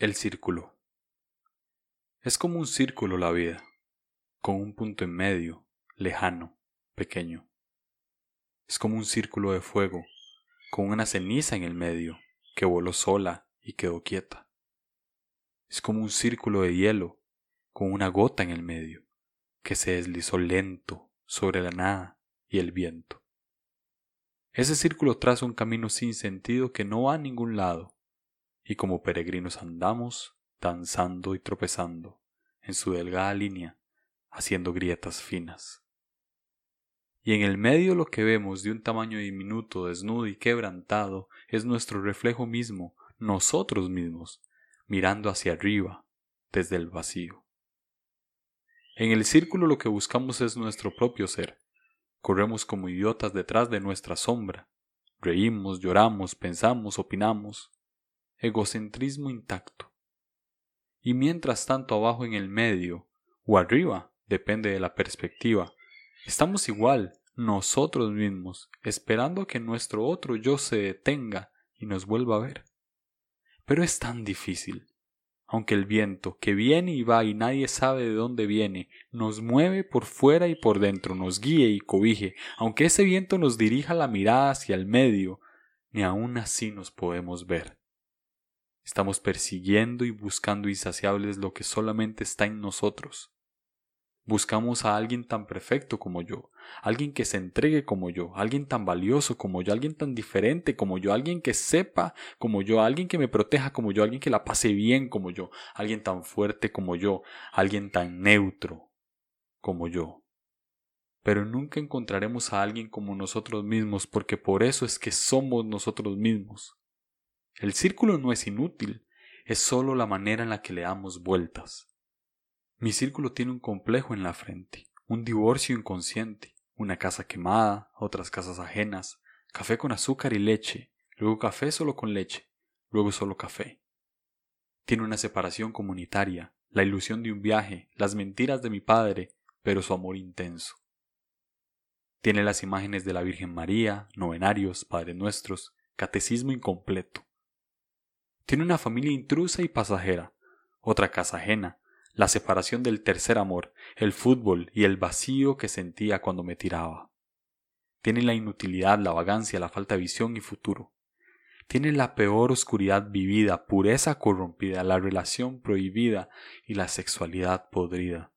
El círculo. Es como un círculo la vida, con un punto en medio, lejano, pequeño. Es como un círculo de fuego, con una ceniza en el medio, que voló sola y quedó quieta. Es como un círculo de hielo, con una gota en el medio, que se deslizó lento sobre la nada y el viento. Ese círculo traza un camino sin sentido que no va a ningún lado, y como peregrinos andamos, danzando y tropezando en su delgada línea, haciendo grietas finas. Y en el medio lo que vemos de un tamaño diminuto, desnudo y quebrantado es nuestro reflejo mismo, nosotros mismos, mirando hacia arriba, desde el vacío. En el círculo lo que buscamos es nuestro propio ser. Corremos como idiotas detrás de nuestra sombra. Reímos, lloramos, pensamos, opinamos, egocentrismo intacto. Y mientras tanto abajo en el medio, o arriba, depende de la perspectiva, estamos igual, nosotros mismos, esperando a que nuestro otro yo se detenga y nos vuelva a ver. Pero es tan difícil. Aunque el viento, que viene y va y nadie sabe de dónde viene, nos mueve por fuera y por dentro, nos guíe y cobije, aunque ese viento nos dirija la mirada hacia el medio, ni aun así nos podemos ver. Estamos persiguiendo y buscando insaciables lo que solamente está en nosotros. Buscamos a alguien tan perfecto como yo, alguien que se entregue como yo, alguien tan valioso como yo, alguien tan diferente como yo, alguien que sepa como yo, alguien que me proteja como yo, alguien que la pase bien como yo, alguien tan fuerte como yo, alguien tan neutro como yo. Pero nunca encontraremos a alguien como nosotros mismos porque por eso es que somos nosotros mismos. El círculo no es inútil, es solo la manera en la que le damos vueltas. Mi círculo tiene un complejo en la frente, un divorcio inconsciente, una casa quemada, otras casas ajenas, café con azúcar y leche, luego café solo con leche, luego solo café. Tiene una separación comunitaria, la ilusión de un viaje, las mentiras de mi padre, pero su amor intenso. Tiene las imágenes de la Virgen María, novenarios, Padres Nuestros, catecismo incompleto. Tiene una familia intrusa y pasajera, otra casa ajena, la separación del tercer amor, el fútbol y el vacío que sentía cuando me tiraba. Tiene la inutilidad, la vagancia, la falta de visión y futuro. Tiene la peor oscuridad vivida, pureza corrompida, la relación prohibida y la sexualidad podrida.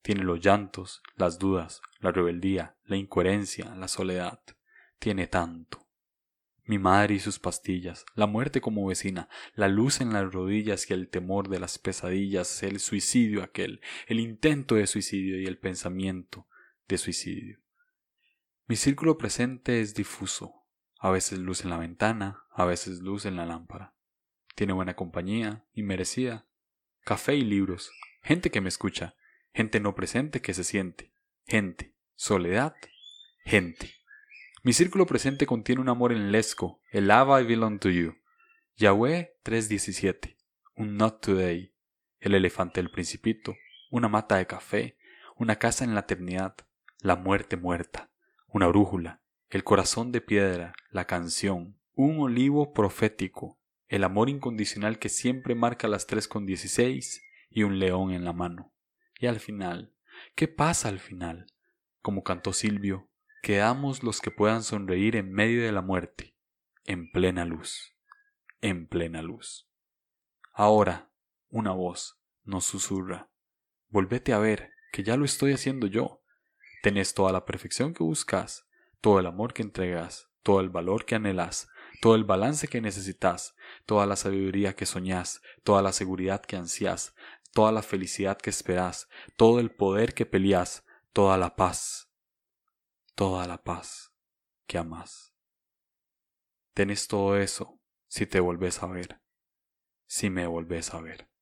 Tiene los llantos, las dudas, la rebeldía, la incoherencia, la soledad. Tiene tanto mi madre y sus pastillas, la muerte como vecina, la luz en las rodillas y el temor de las pesadillas, el suicidio aquel, el intento de suicidio y el pensamiento de suicidio. Mi círculo presente es difuso, a veces luz en la ventana, a veces luz en la lámpara. Tiene buena compañía y merecida, café y libros, gente que me escucha, gente no presente que se siente, gente, soledad, gente. Mi círculo presente contiene un amor en lesco, el I Belong to You. Yahweh 3.17, un Not Today, el elefante del principito, una mata de café, una casa en la eternidad, la muerte muerta, una brújula, el corazón de piedra, la canción, un olivo profético, el amor incondicional que siempre marca las tres con dieciséis y un león en la mano. Y al final, ¿qué pasa al final? Como cantó Silvio, quedamos los que puedan sonreír en medio de la muerte, en plena luz, en plena luz. Ahora, una voz nos susurra, volvete a ver, que ya lo estoy haciendo yo. Tenés toda la perfección que buscas, todo el amor que entregas, todo el valor que anhelas, todo el balance que necesitas, toda la sabiduría que soñás, toda la seguridad que ansias, toda la felicidad que esperas, todo el poder que peleas, toda la paz, toda la paz que amas. Tenés todo eso si te volvés a ver, si me volvés a ver.